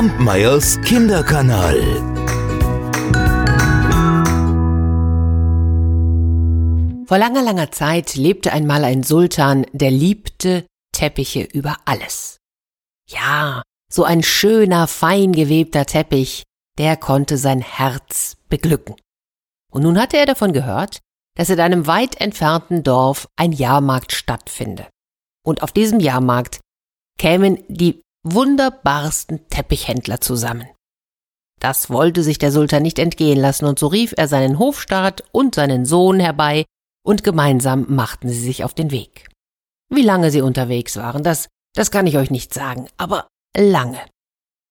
Kampmeyers Kinderkanal. Vor langer, langer Zeit lebte einmal ein Sultan, der liebte Teppiche über alles. Ja, so ein schöner, fein gewebter Teppich, der konnte sein Herz beglücken. Und nun hatte er davon gehört, dass in einem weit entfernten Dorf ein Jahrmarkt stattfinde. Und auf diesem Jahrmarkt kämen die wunderbarsten Teppichhändler zusammen. Das wollte sich der Sultan nicht entgehen lassen, und so rief er seinen Hofstaat und seinen Sohn herbei, und gemeinsam machten sie sich auf den Weg. Wie lange sie unterwegs waren, das, das kann ich euch nicht sagen, aber lange.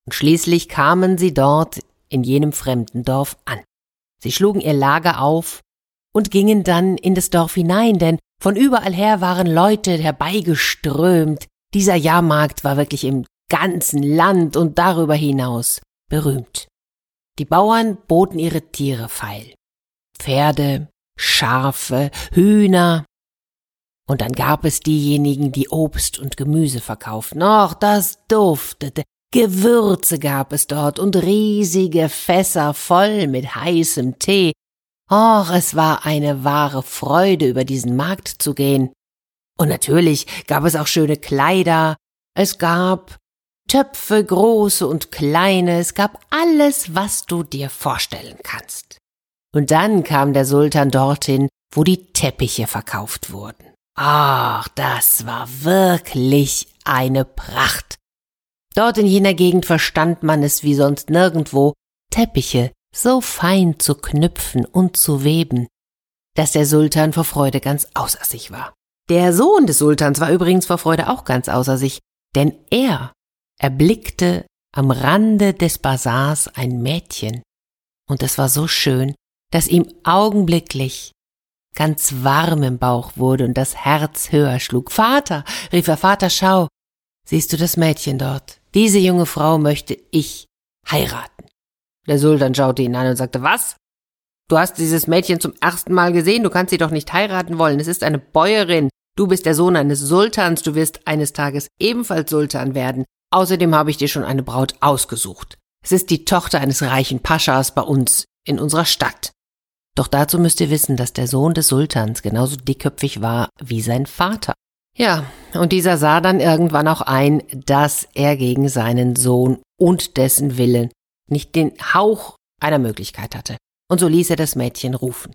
Und schließlich kamen sie dort in jenem fremden Dorf an. Sie schlugen ihr Lager auf und gingen dann in das Dorf hinein, denn von überall her waren Leute herbeigeströmt. Dieser Jahrmarkt war wirklich im ganzen Land und darüber hinaus berühmt. Die Bauern boten ihre Tiere feil. Pferde, Schafe, Hühner. Und dann gab es diejenigen, die Obst und Gemüse verkauften. Och, das duftete. Gewürze gab es dort und riesige Fässer voll mit heißem Tee. Och, es war eine wahre Freude, über diesen Markt zu gehen. Und natürlich gab es auch schöne Kleider, es gab Töpfe, große und kleine, es gab alles, was du dir vorstellen kannst. Und dann kam der Sultan dorthin, wo die Teppiche verkauft wurden. Ach, das war wirklich eine Pracht. Dort in jener Gegend verstand man es wie sonst nirgendwo, Teppiche so fein zu knüpfen und zu weben, dass der Sultan vor Freude ganz außer sich war. Der Sohn des Sultans war übrigens vor Freude auch ganz außer sich, denn er erblickte am Rande des Bazars ein Mädchen, und es war so schön, dass ihm augenblicklich ganz warm im Bauch wurde und das Herz höher schlug. Vater, rief er, Vater, schau, siehst du das Mädchen dort? Diese junge Frau möchte ich heiraten. Der Sultan schaute ihn an und sagte, was? Du hast dieses Mädchen zum ersten Mal gesehen, du kannst sie doch nicht heiraten wollen, es ist eine Bäuerin, du bist der Sohn eines Sultans, du wirst eines Tages ebenfalls Sultan werden. Außerdem habe ich dir schon eine Braut ausgesucht. Es ist die Tochter eines reichen Paschas bei uns in unserer Stadt. Doch dazu müsst ihr wissen, dass der Sohn des Sultans genauso dickköpfig war wie sein Vater. Ja, und dieser sah dann irgendwann auch ein, dass er gegen seinen Sohn und dessen Willen nicht den Hauch einer Möglichkeit hatte. Und so ließ er das Mädchen rufen.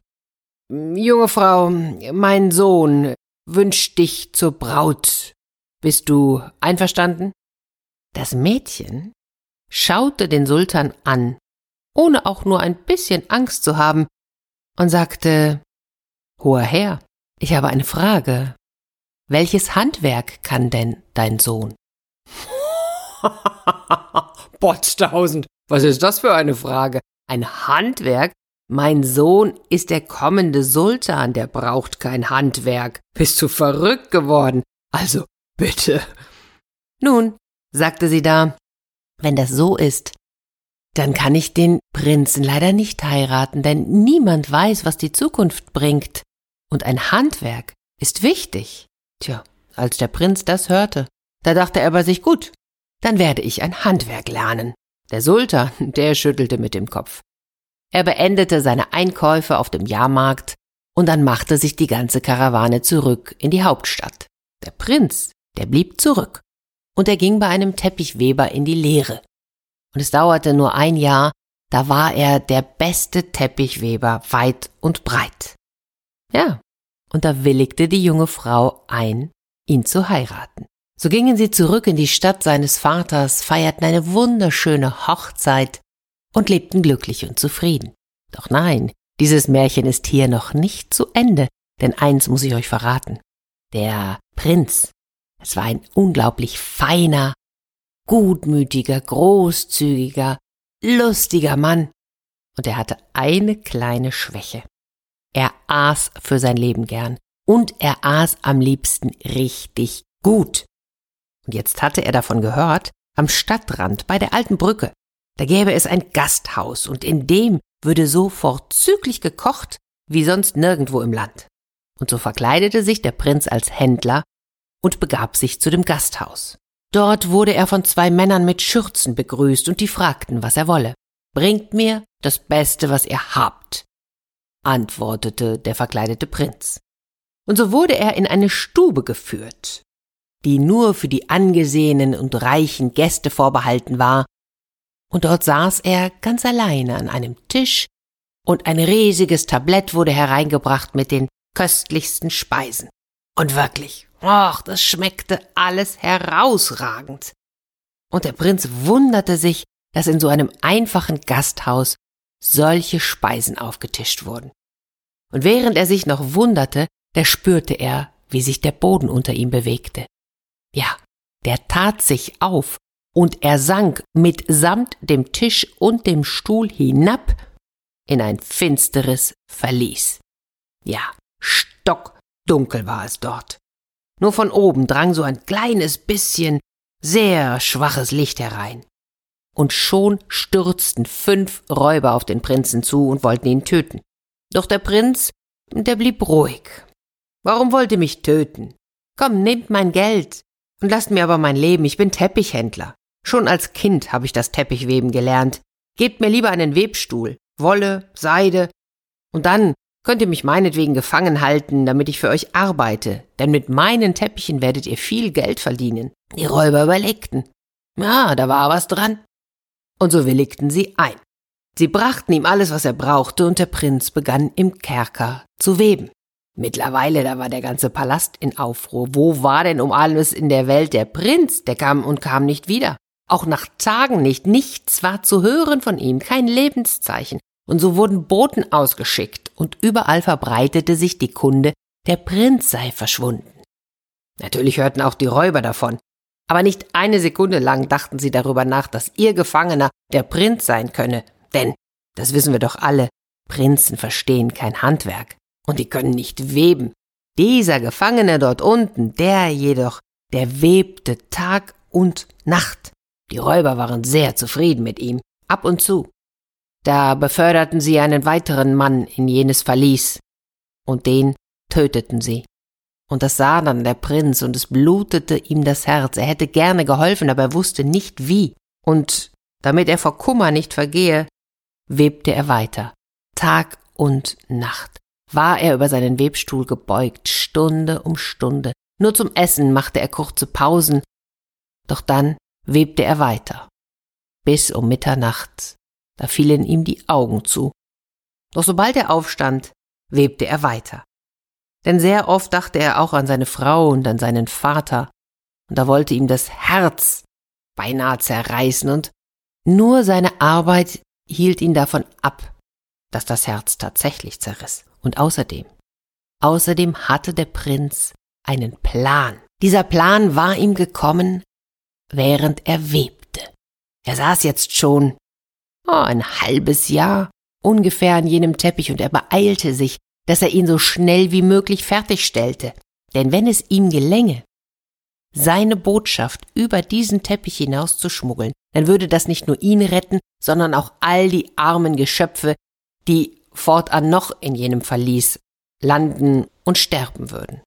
Junge Frau, mein Sohn wünscht dich zur Braut. Bist du einverstanden? Das Mädchen schaute den Sultan an, ohne auch nur ein bisschen Angst zu haben, und sagte Hoher Herr, ich habe eine Frage. Welches Handwerk kann denn dein Sohn? Potztausend, was ist das für eine Frage? Ein Handwerk? Mein Sohn ist der kommende Sultan, der braucht kein Handwerk. Bist du verrückt geworden? Also, bitte. Nun, sagte sie da, wenn das so ist, dann kann ich den Prinzen leider nicht heiraten, denn niemand weiß, was die Zukunft bringt. Und ein Handwerk ist wichtig. Tja, als der Prinz das hörte, da dachte er bei sich, gut, dann werde ich ein Handwerk lernen. Der Sultan, der schüttelte mit dem Kopf. Er beendete seine Einkäufe auf dem Jahrmarkt und dann machte sich die ganze Karawane zurück in die Hauptstadt. Der Prinz, der blieb zurück und er ging bei einem Teppichweber in die Lehre. Und es dauerte nur ein Jahr, da war er der beste Teppichweber weit und breit. Ja, und da willigte die junge Frau ein, ihn zu heiraten. So gingen sie zurück in die Stadt seines Vaters, feierten eine wunderschöne Hochzeit und lebten glücklich und zufrieden. Doch nein, dieses Märchen ist hier noch nicht zu Ende, denn eins muss ich euch verraten. Der Prinz, es war ein unglaublich feiner, gutmütiger, großzügiger, lustiger Mann, und er hatte eine kleine Schwäche. Er aß für sein Leben gern, und er aß am liebsten richtig gut. Und jetzt hatte er davon gehört, am Stadtrand bei der alten Brücke, da gäbe es ein Gasthaus, und in dem würde so vorzüglich gekocht wie sonst nirgendwo im Land. Und so verkleidete sich der Prinz als Händler und begab sich zu dem Gasthaus. Dort wurde er von zwei Männern mit Schürzen begrüßt, und die fragten, was er wolle. Bringt mir das Beste, was ihr habt, antwortete der verkleidete Prinz. Und so wurde er in eine Stube geführt, die nur für die angesehenen und reichen Gäste vorbehalten war, und dort saß er ganz alleine an einem Tisch, und ein riesiges Tablett wurde hereingebracht mit den köstlichsten Speisen. Und wirklich, ach, das schmeckte alles herausragend. Und der Prinz wunderte sich, dass in so einem einfachen Gasthaus solche Speisen aufgetischt wurden. Und während er sich noch wunderte, da spürte er, wie sich der Boden unter ihm bewegte. Ja, der tat sich auf, und er sank mitsamt dem Tisch und dem Stuhl hinab in ein finsteres Verlies. Ja, stockdunkel war es dort. Nur von oben drang so ein kleines bisschen sehr schwaches Licht herein. Und schon stürzten fünf Räuber auf den Prinzen zu und wollten ihn töten. Doch der Prinz, der blieb ruhig. Warum wollt ihr mich töten? Komm, nehmt mein Geld und lasst mir aber mein Leben, ich bin Teppichhändler. Schon als Kind habe ich das Teppichweben gelernt. Gebt mir lieber einen Webstuhl, Wolle, Seide, und dann könnt ihr mich meinetwegen gefangen halten, damit ich für euch arbeite, denn mit meinen Teppichen werdet ihr viel Geld verdienen. Die Räuber überlegten. Ja, da war was dran. Und so willigten sie ein. Sie brachten ihm alles, was er brauchte, und der Prinz begann im Kerker zu weben. Mittlerweile, da war der ganze Palast in Aufruhr. Wo war denn um alles in der Welt der Prinz? Der kam und kam nicht wieder. Auch nach Tagen nicht. Nichts war zu hören von ihm, kein Lebenszeichen. Und so wurden Boten ausgeschickt, und überall verbreitete sich die Kunde, der Prinz sei verschwunden. Natürlich hörten auch die Räuber davon, aber nicht eine Sekunde lang dachten sie darüber nach, dass ihr Gefangener der Prinz sein könne, denn, das wissen wir doch alle, Prinzen verstehen kein Handwerk, und die können nicht weben. Dieser Gefangene dort unten, der jedoch, der webte Tag und Nacht. Die Räuber waren sehr zufrieden mit ihm, ab und zu. Da beförderten sie einen weiteren Mann in jenes Verlies, und den töteten sie. Und das sah dann der Prinz, und es blutete ihm das Herz. Er hätte gerne geholfen, aber er wusste nicht wie. Und damit er vor Kummer nicht vergehe, webte er weiter. Tag und Nacht war er über seinen Webstuhl gebeugt, Stunde um Stunde. Nur zum Essen machte er kurze Pausen, doch dann webte er weiter. Bis um Mitternacht, da fielen ihm die Augen zu. Doch sobald er aufstand, webte er weiter. Denn sehr oft dachte er auch an seine Frau und an seinen Vater, und da wollte ihm das Herz beinahe zerreißen, und nur seine Arbeit hielt ihn davon ab, dass das Herz tatsächlich zerriss. Und außerdem, außerdem hatte der Prinz einen Plan. Dieser Plan war ihm gekommen, während er webte. Er saß jetzt schon ein halbes Jahr ungefähr an jenem Teppich und er beeilte sich, dass er ihn so schnell wie möglich fertigstellte. Denn wenn es ihm gelänge, seine Botschaft über diesen Teppich hinaus zu schmuggeln, dann würde das nicht nur ihn retten, sondern auch all die armen Geschöpfe, die fortan noch in jenem Verlies landen und sterben würden.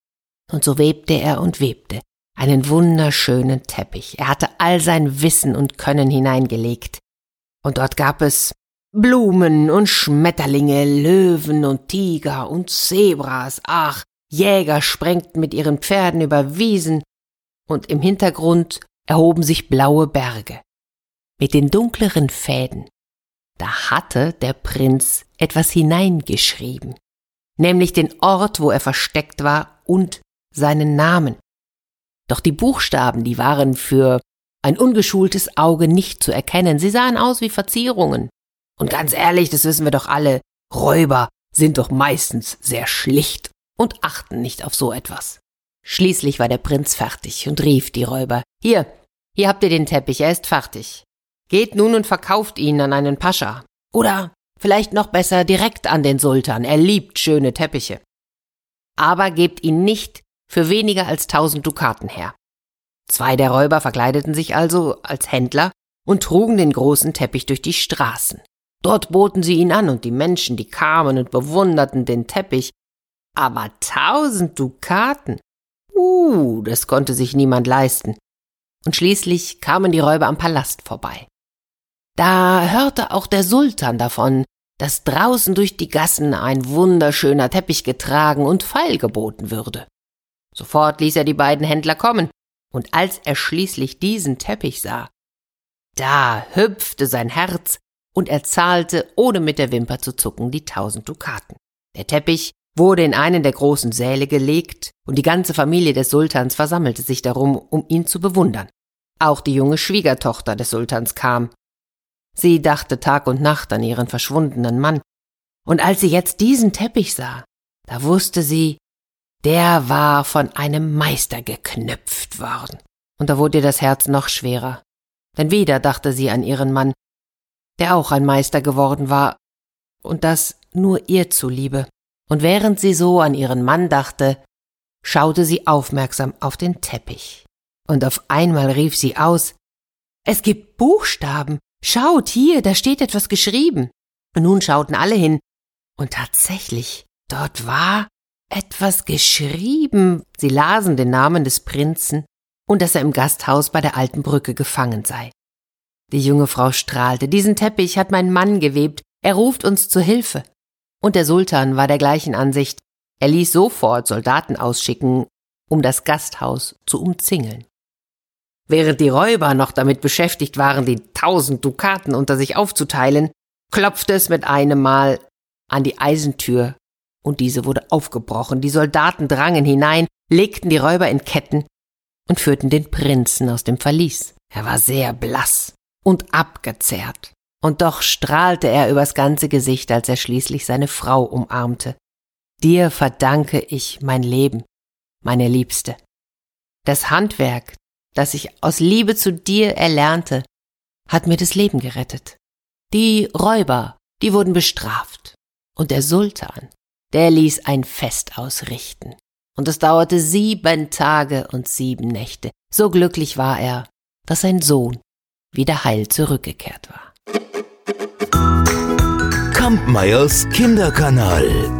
Und so webte er und webte, einen wunderschönen Teppich. Er hatte all sein Wissen und Können hineingelegt. Und dort gab es Blumen und Schmetterlinge, Löwen und Tiger und Zebras, ach, Jäger sprengten mit ihren Pferden über Wiesen, und im Hintergrund erhoben sich blaue Berge. Mit den dunkleren Fäden, da hatte der Prinz etwas hineingeschrieben, nämlich den Ort, wo er versteckt war und seinen Namen. Doch die Buchstaben, die waren für ein ungeschultes Auge nicht zu erkennen, sie sahen aus wie Verzierungen. Und ganz ehrlich, das wissen wir doch alle, Räuber sind doch meistens sehr schlicht und achten nicht auf so etwas. Schließlich war der Prinz fertig und rief die Räuber Hier, hier habt ihr den Teppich, er ist fertig. Geht nun und verkauft ihn an einen Pascha. Oder vielleicht noch besser direkt an den Sultan, er liebt schöne Teppiche. Aber gebt ihn nicht für weniger als tausend Dukaten her. Zwei der Räuber verkleideten sich also als Händler und trugen den großen Teppich durch die Straßen. Dort boten sie ihn an und die Menschen, die kamen und bewunderten den Teppich. Aber tausend Dukaten? Uh, das konnte sich niemand leisten. und schließlich kamen die Räuber am Palast vorbei. Da hörte auch der Sultan davon, dass draußen durch die Gassen ein wunderschöner Teppich getragen und feilgeboten würde. Sofort ließ er die beiden Händler kommen, und als er schließlich diesen Teppich sah, da hüpfte sein Herz, und er zahlte, ohne mit der Wimper zu zucken, die tausend Dukaten. Der Teppich wurde in einen der großen Säle gelegt, und die ganze Familie des Sultans versammelte sich darum, um ihn zu bewundern. Auch die junge Schwiegertochter des Sultans kam. Sie dachte Tag und Nacht an ihren verschwundenen Mann, und als sie jetzt diesen Teppich sah, da wusste sie, der war von einem Meister geknüpft worden. Und da wurde ihr das Herz noch schwerer. Denn wieder dachte sie an ihren Mann, der auch ein Meister geworden war, und das nur ihr zuliebe. Und während sie so an ihren Mann dachte, schaute sie aufmerksam auf den Teppich. Und auf einmal rief sie aus Es gibt Buchstaben. Schaut hier, da steht etwas geschrieben. Und nun schauten alle hin, und tatsächlich, dort war etwas geschrieben. Sie lasen den Namen des Prinzen und dass er im Gasthaus bei der alten Brücke gefangen sei. Die junge Frau strahlte. Diesen Teppich hat mein Mann gewebt. Er ruft uns zu Hilfe. Und der Sultan war der gleichen Ansicht. Er ließ sofort Soldaten ausschicken, um das Gasthaus zu umzingeln. Während die Räuber noch damit beschäftigt waren, die tausend Dukaten unter sich aufzuteilen, klopfte es mit einem Mal an die Eisentür und diese wurde aufgebrochen. Die Soldaten drangen hinein, legten die Räuber in Ketten und führten den Prinzen aus dem Verlies. Er war sehr blass und abgezehrt, und doch strahlte er übers ganze Gesicht, als er schließlich seine Frau umarmte. Dir verdanke ich mein Leben, meine Liebste. Das Handwerk, das ich aus Liebe zu dir erlernte, hat mir das Leben gerettet. Die Räuber, die wurden bestraft, und der Sultan, der ließ ein Fest ausrichten. Und es dauerte sieben Tage und sieben Nächte. So glücklich war er, dass sein Sohn wieder heil zurückgekehrt war. Kampmeyers Kinderkanal.